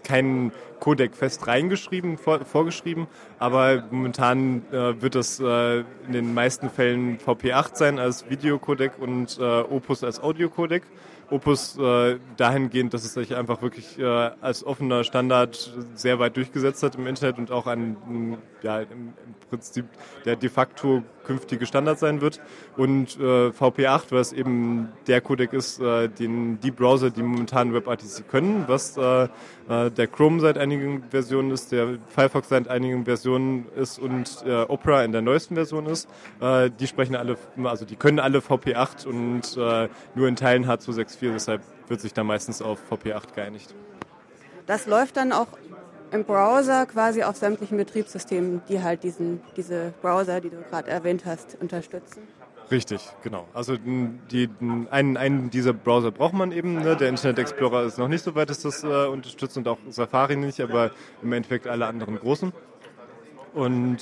kein Codec fest reingeschrieben, vor, vorgeschrieben, aber momentan äh, wird das äh, in den meisten Fällen VP8 sein als Videocodec und äh, Opus als Audiocodec. Opus äh, dahingehend, dass es sich einfach wirklich äh, als offener Standard sehr weit durchgesetzt hat im Internet und auch ein, ja, im Prinzip der de facto künftige Standard sein wird. Und äh, VP8, was eben der Codec ist, äh, den die Browser, die momentan WebRTC können, was äh, äh, der Chrome seit einigen Versionen ist, der Firefox seit einigen Versionen ist und äh, Opera in der neuesten Version ist, äh, die sprechen alle, also die können alle VP8 und nur in Teilen H264, deshalb wird sich da meistens auf VP8 geeinigt. Das läuft dann auch im Browser quasi auf sämtlichen Betriebssystemen, die halt diesen, diese Browser, die du gerade erwähnt hast, unterstützen. Richtig, genau. Also die, einen, einen dieser Browser braucht man eben. Ne? Der Internet Explorer ist noch nicht so weit, dass das äh, unterstützt und auch Safari nicht, aber im Endeffekt alle anderen großen. Und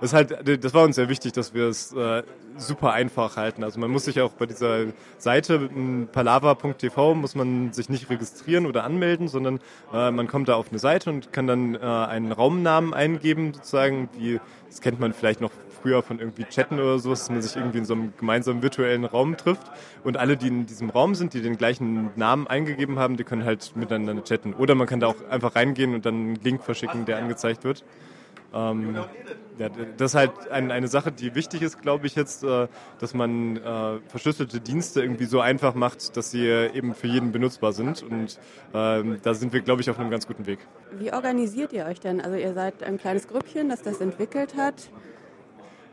es ist halt, das war uns sehr wichtig, dass wir es äh, super einfach halten. Also man muss sich auch bei dieser Seite m, palava.tv muss man sich nicht registrieren oder anmelden, sondern äh, man kommt da auf eine Seite und kann dann äh, einen Raumnamen eingeben, sozusagen, wie das kennt man vielleicht noch früher von irgendwie Chatten oder so, dass man sich irgendwie in so einem gemeinsamen virtuellen Raum trifft und alle, die in diesem Raum sind, die den gleichen Namen eingegeben haben, die können halt miteinander chatten. Oder man kann da auch einfach reingehen und dann einen Link verschicken, der angezeigt wird. Ähm, ja, das ist halt ein, eine Sache, die wichtig ist, glaube ich jetzt, äh, dass man äh, verschlüsselte Dienste irgendwie so einfach macht, dass sie eben für jeden benutzbar sind. Und ähm, da sind wir, glaube ich, auf einem ganz guten Weg. Wie organisiert ihr euch denn? Also ihr seid ein kleines Grüppchen, das das entwickelt hat.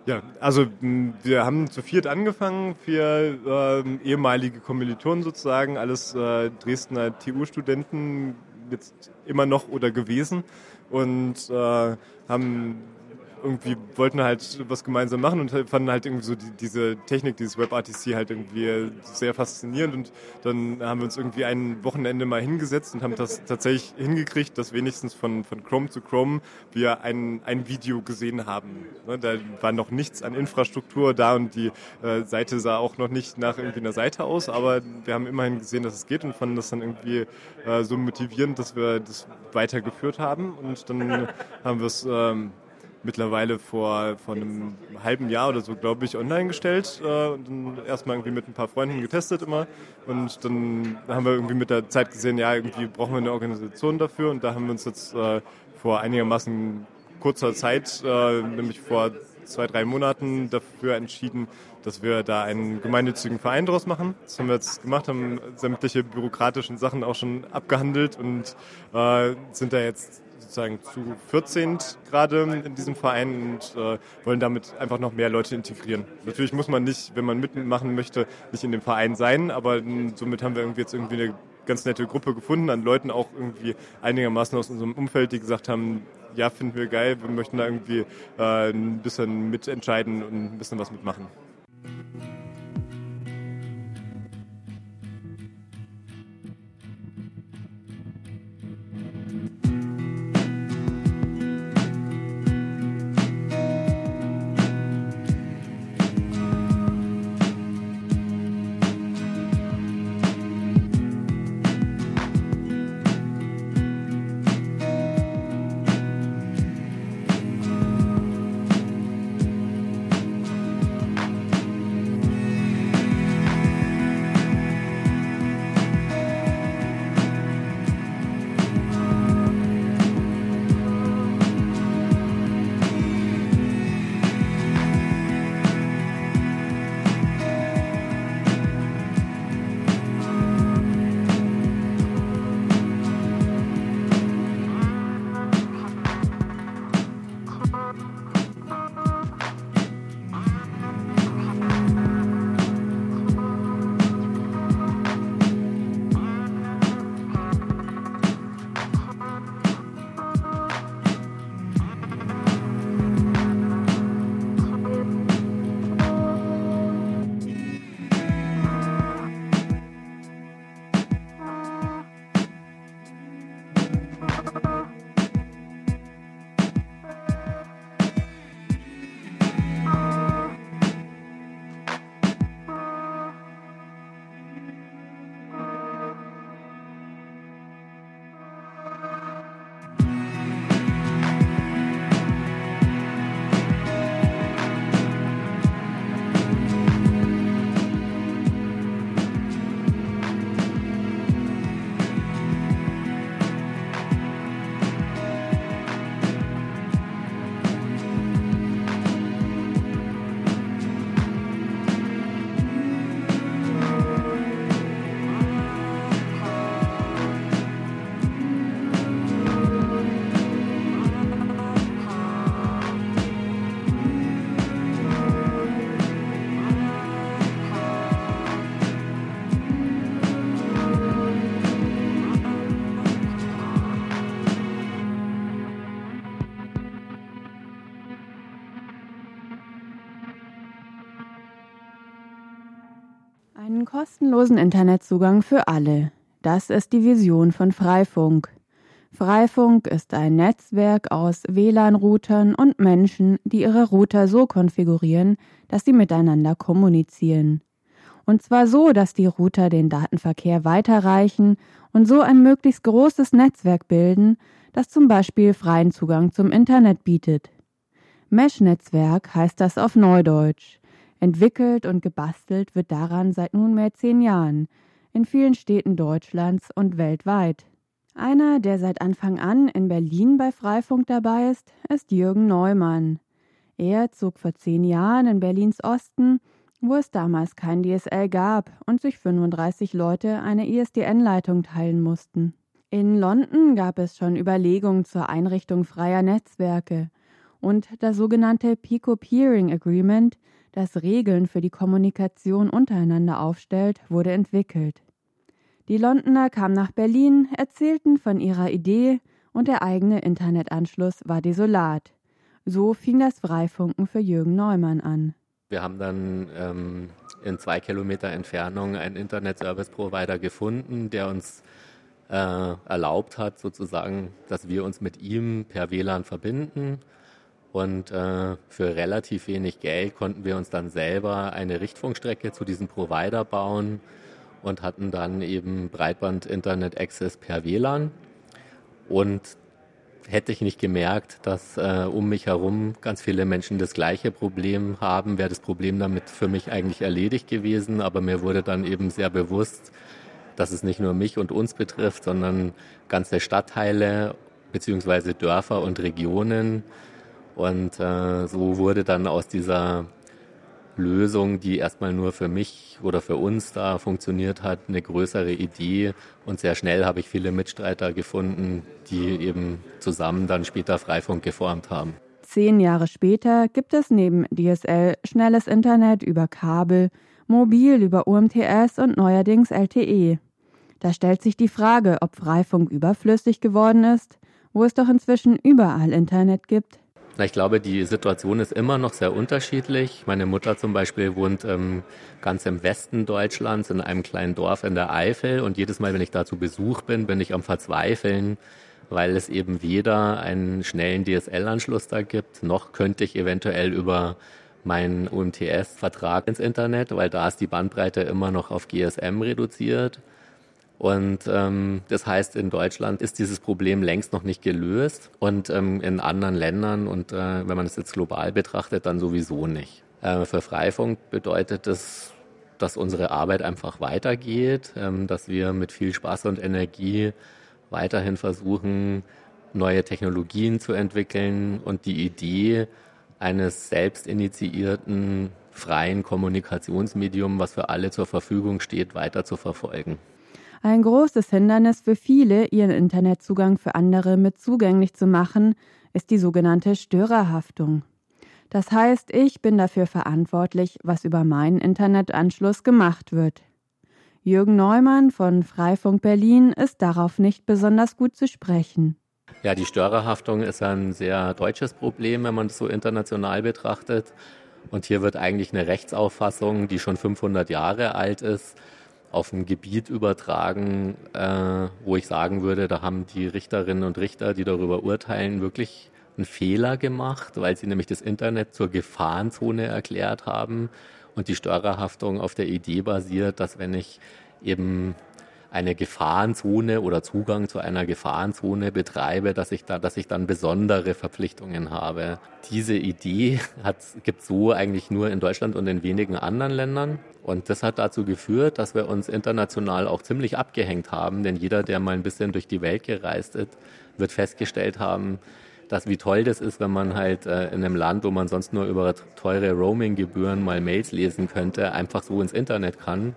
Ja, also wir haben zu viert angefangen, vier ähm, ehemalige Kommilitonen sozusagen, alles äh, Dresdner TU-Studenten, jetzt immer noch oder gewesen und äh, haben irgendwie wollten halt was gemeinsam machen und fanden halt irgendwie so die, diese Technik, dieses WebRTC halt irgendwie sehr faszinierend und dann haben wir uns irgendwie ein Wochenende mal hingesetzt und haben das tatsächlich hingekriegt, dass wenigstens von, von Chrome zu Chrome wir ein, ein Video gesehen haben. Ne, Da war noch nichts an Infrastruktur da und die äh, Seite sah auch noch nicht nach irgendwie einer Seite aus, aber wir haben immerhin gesehen, dass es geht und fanden das dann irgendwie äh, so motivierend, dass wir das weitergeführt haben und dann haben wir es ähm, mittlerweile vor, vor einem halben Jahr oder so, glaube ich, online gestellt äh, und dann erstmal irgendwie mit ein paar Freunden getestet immer und dann haben wir irgendwie mit der Zeit gesehen, ja, irgendwie brauchen wir eine Organisation dafür und da haben wir uns jetzt äh, vor einigermaßen kurzer Zeit, äh, nämlich vor zwei, drei Monaten dafür entschieden, dass wir da einen gemeinnützigen Verein draus machen. Das haben wir jetzt gemacht, haben sämtliche bürokratischen Sachen auch schon abgehandelt und äh, sind da jetzt sozusagen zu 14 gerade in diesem Verein und äh, wollen damit einfach noch mehr Leute integrieren. Natürlich muss man nicht, wenn man mitmachen möchte, nicht in dem Verein sein, aber somit haben wir irgendwie jetzt irgendwie eine ganz nette Gruppe gefunden an Leuten, auch irgendwie einigermaßen aus unserem Umfeld, die gesagt haben, ja, finden wir geil, wir möchten da irgendwie äh, ein bisschen mitentscheiden und ein bisschen was mitmachen. Kostenlosen Internetzugang für alle. Das ist die Vision von Freifunk. Freifunk ist ein Netzwerk aus WLAN-Routern und Menschen, die ihre Router so konfigurieren, dass sie miteinander kommunizieren. Und zwar so, dass die Router den Datenverkehr weiterreichen und so ein möglichst großes Netzwerk bilden, das zum Beispiel freien Zugang zum Internet bietet. Mesh-Netzwerk heißt das auf Neudeutsch. Entwickelt und gebastelt wird daran seit nunmehr zehn Jahren in vielen Städten Deutschlands und weltweit. Einer, der seit Anfang an in Berlin bei Freifunk dabei ist, ist Jürgen Neumann. Er zog vor zehn Jahren in Berlins Osten, wo es damals kein DSL gab und sich 35 Leute eine ISDN-Leitung teilen mussten. In London gab es schon Überlegungen zur Einrichtung freier Netzwerke und das sogenannte Pico-Peering Agreement, das Regeln für die Kommunikation untereinander aufstellt, wurde entwickelt. Die Londoner kamen nach Berlin, erzählten von ihrer Idee und der eigene Internetanschluss war desolat. So fing das Freifunken für Jürgen Neumann an. Wir haben dann ähm, in zwei Kilometer Entfernung einen Internet-Service-Provider gefunden, der uns äh, erlaubt hat, sozusagen, dass wir uns mit ihm per WLAN verbinden und äh, für relativ wenig Geld konnten wir uns dann selber eine Richtfunkstrecke zu diesem Provider bauen und hatten dann eben Breitband-Internet-Access per WLAN. Und hätte ich nicht gemerkt, dass äh, um mich herum ganz viele Menschen das gleiche Problem haben, wäre das Problem damit für mich eigentlich erledigt gewesen. Aber mir wurde dann eben sehr bewusst, dass es nicht nur mich und uns betrifft, sondern ganze Stadtteile beziehungsweise Dörfer und Regionen, und äh, so wurde dann aus dieser Lösung, die erstmal nur für mich oder für uns da funktioniert hat, eine größere Idee. Und sehr schnell habe ich viele Mitstreiter gefunden, die eben zusammen dann später Freifunk geformt haben. Zehn Jahre später gibt es neben DSL schnelles Internet über Kabel, mobil über UMTS und neuerdings LTE. Da stellt sich die Frage, ob Freifunk überflüssig geworden ist, wo es doch inzwischen überall Internet gibt. Na, ich glaube, die Situation ist immer noch sehr unterschiedlich. Meine Mutter zum Beispiel wohnt ähm, ganz im Westen Deutschlands in einem kleinen Dorf in der Eifel und jedes Mal, wenn ich da zu Besuch bin, bin ich am Verzweifeln, weil es eben weder einen schnellen DSL-Anschluss da gibt, noch könnte ich eventuell über meinen UMTS-Vertrag ins Internet, weil da ist die Bandbreite immer noch auf GSM reduziert. Und ähm, das heißt, in Deutschland ist dieses Problem längst noch nicht gelöst und ähm, in anderen Ländern und äh, wenn man es jetzt global betrachtet, dann sowieso nicht. Äh, für Freifunk bedeutet das, dass unsere Arbeit einfach weitergeht, ähm, dass wir mit viel Spaß und Energie weiterhin versuchen, neue Technologien zu entwickeln und die Idee eines selbst initiierten freien Kommunikationsmedium, was für alle zur Verfügung steht, weiter zu verfolgen. Ein großes Hindernis für viele, ihren Internetzugang für andere mit zugänglich zu machen, ist die sogenannte Störerhaftung. Das heißt, ich bin dafür verantwortlich, was über meinen Internetanschluss gemacht wird. Jürgen Neumann von Freifunk Berlin ist darauf nicht besonders gut zu sprechen. Ja, die Störerhaftung ist ein sehr deutsches Problem, wenn man es so international betrachtet. Und hier wird eigentlich eine Rechtsauffassung, die schon 500 Jahre alt ist, auf ein Gebiet übertragen, äh, wo ich sagen würde, da haben die Richterinnen und Richter, die darüber urteilen, wirklich einen Fehler gemacht, weil sie nämlich das Internet zur Gefahrenzone erklärt haben und die Störerhaftung auf der Idee basiert, dass wenn ich eben eine Gefahrenzone oder Zugang zu einer Gefahrenzone betreibe, dass ich da, dass ich dann besondere Verpflichtungen habe. Diese Idee gibt so eigentlich nur in Deutschland und in wenigen anderen Ländern. Und das hat dazu geführt, dass wir uns international auch ziemlich abgehängt haben, denn jeder, der mal ein bisschen durch die Welt gereist ist, wird festgestellt haben, dass wie toll das ist, wenn man halt äh, in einem Land, wo man sonst nur über teure Roaming-Gebühren mal Mails lesen könnte, einfach so ins Internet kann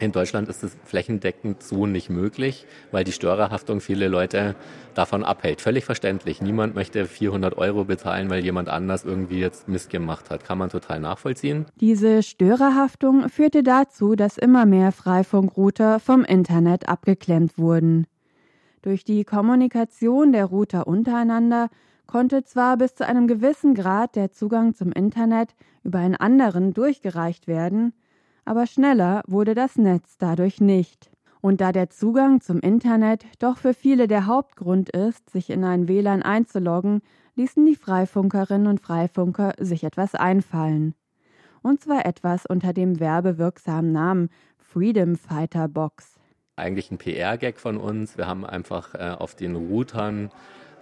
in Deutschland ist es flächendeckend so nicht möglich, weil die Störerhaftung viele Leute davon abhält. Völlig verständlich. Niemand möchte 400 Euro bezahlen, weil jemand anders irgendwie jetzt Mist gemacht hat. Kann man total nachvollziehen. Diese Störerhaftung führte dazu, dass immer mehr Freifunkrouter vom Internet abgeklemmt wurden. Durch die Kommunikation der Router untereinander konnte zwar bis zu einem gewissen Grad der Zugang zum Internet über einen anderen durchgereicht werden, Aber schneller wurde das Netz dadurch nicht. Und da der Zugang zum Internet doch für viele der Hauptgrund ist, sich in ein WLAN einzuloggen, ließen die Freifunkerinnen und Freifunker sich etwas einfallen. Und zwar etwas unter dem werbewirksamen Namen Freedom Fighter Box. Eigentlich ein PR-Gag von uns. Wir haben einfach äh, auf den Routern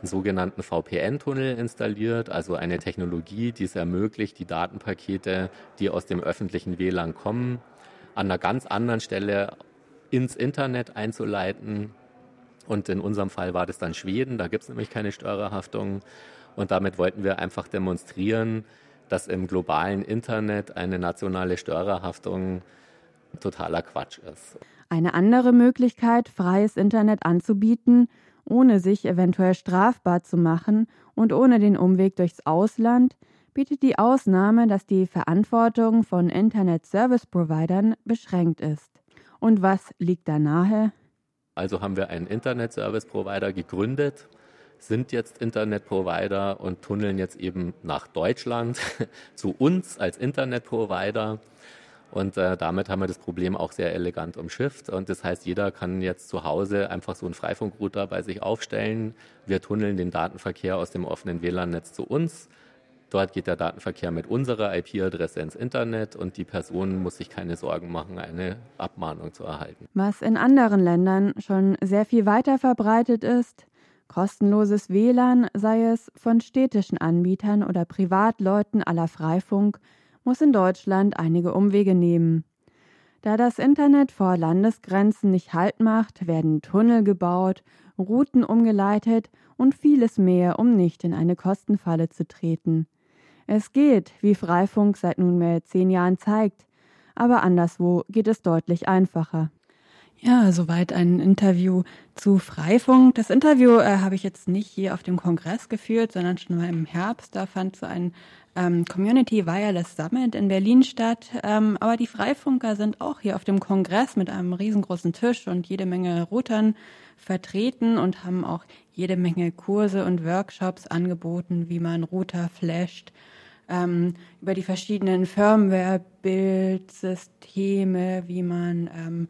einen sogenannten VPN-Tunnel installiert, also eine Technologie, die es ermöglicht, die Datenpakete, die aus dem öffentlichen WLAN kommen, an einer ganz anderen Stelle ins Internet einzuleiten. Und in unserem Fall war das dann Schweden, da gibt es nämlich keine Störerhaftung. Und damit wollten wir einfach demonstrieren, dass im globalen Internet eine nationale Störerhaftung totaler Quatsch ist. Eine andere Möglichkeit, freies Internet anzubieten, ohne sich eventuell strafbar zu machen und ohne den Umweg durchs Ausland, bietet die Ausnahme, dass die Verantwortung von Internet Service Providern beschränkt ist. Und was liegt da nahe? Also haben wir einen Internet Service Provider gegründet, sind jetzt Internetprovider und tunneln jetzt eben nach Deutschland (laughs) zu uns als Internetprovider. Und äh, damit haben wir das Problem auch sehr elegant umschifft. Und das heißt, jeder kann jetzt zu Hause einfach so einen Freifunkrouter bei sich aufstellen. Wir tunneln den Datenverkehr aus dem offenen WLAN-Netz zu uns. Dort geht der Datenverkehr mit unserer IP-Adresse ins Internet und die Person muss sich keine Sorgen machen, eine Abmahnung zu erhalten. Was in anderen Ländern schon sehr viel weiter verbreitet ist, Kostenloses WLAN, sei es von städtischen Anbietern oder Privatleuten aller Freifunk, muss in Deutschland einige Umwege nehmen. Da das Internet vor Landesgrenzen nicht Halt macht, werden Tunnel gebaut, Routen umgeleitet und vieles mehr, um nicht in eine Kostenfalle zu treten. Es geht, wie Freifunk seit nunmehr zehn Jahren zeigt, aber anderswo geht es deutlich einfacher. Ja, soweit ein Interview zu Freifunk. Das Interview äh, habe ich jetzt nicht hier auf dem Kongress geführt, sondern schon mal im Herbst. Da fand so ein ähm, Community Wireless Summit in Berlin statt. Ähm, aber die Freifunker sind auch hier auf dem Kongress mit einem riesengroßen Tisch und jede Menge Routern vertreten und haben auch jede Menge Kurse und Workshops angeboten, wie man Router flasht, ähm, über die verschiedenen Firmware-Bildsysteme, wie man ähm,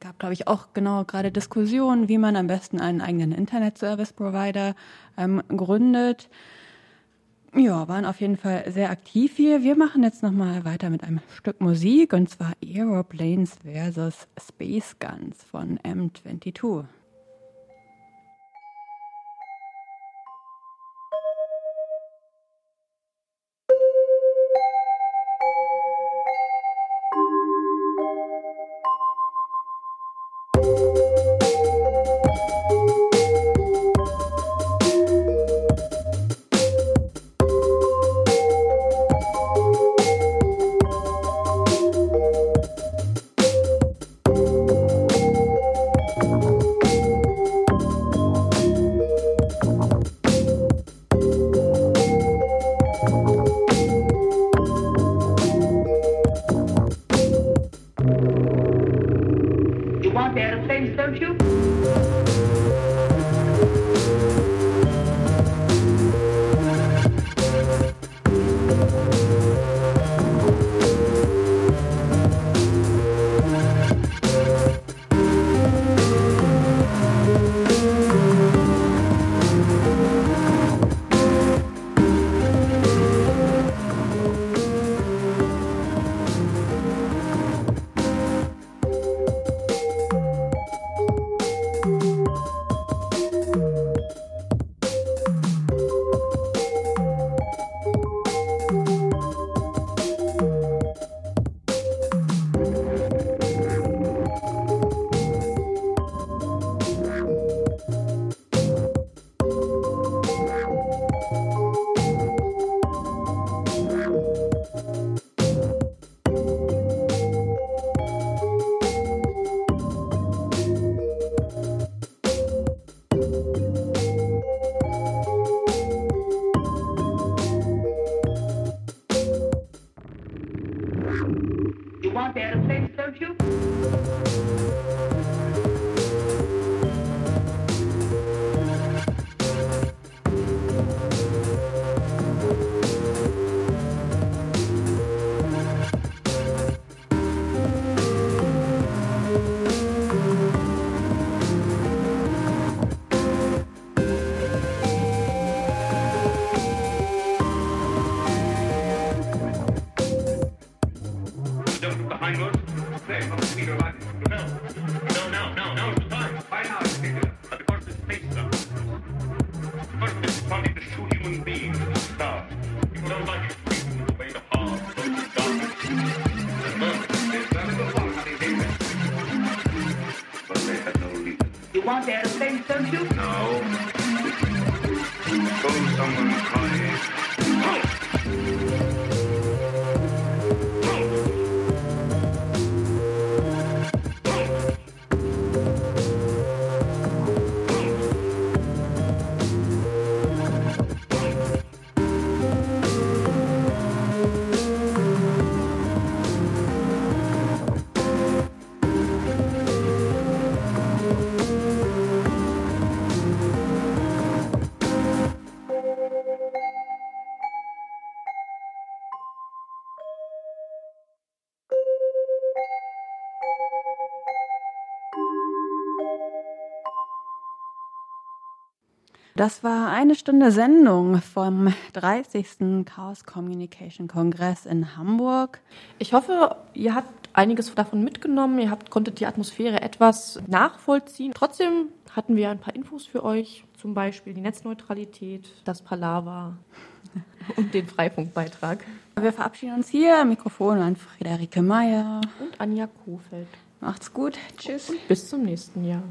gab, glaube ich, auch genau gerade Diskussionen, wie man am besten einen eigenen Internet-Service-Provider ähm, gründet. Ja, waren auf jeden Fall sehr aktiv hier. Wir machen jetzt nochmal weiter mit einem Stück Musik und zwar Aeroplanes versus Space Guns von M22. Das war eine Stunde Sendung vom 30. Chaos Communication Kongress in Hamburg. Ich hoffe, ihr habt einiges davon mitgenommen. Ihr habt, konntet die Atmosphäre etwas nachvollziehen. Trotzdem hatten wir ein paar Infos für euch, zum Beispiel die Netzneutralität, das Palaver (laughs) und den Freifunkbeitrag. Wir verabschieden uns hier. Mikrofon an Friederike Meyer und Anja Kofeld. Macht's gut. Tschüss. Und bis zum nächsten Jahr.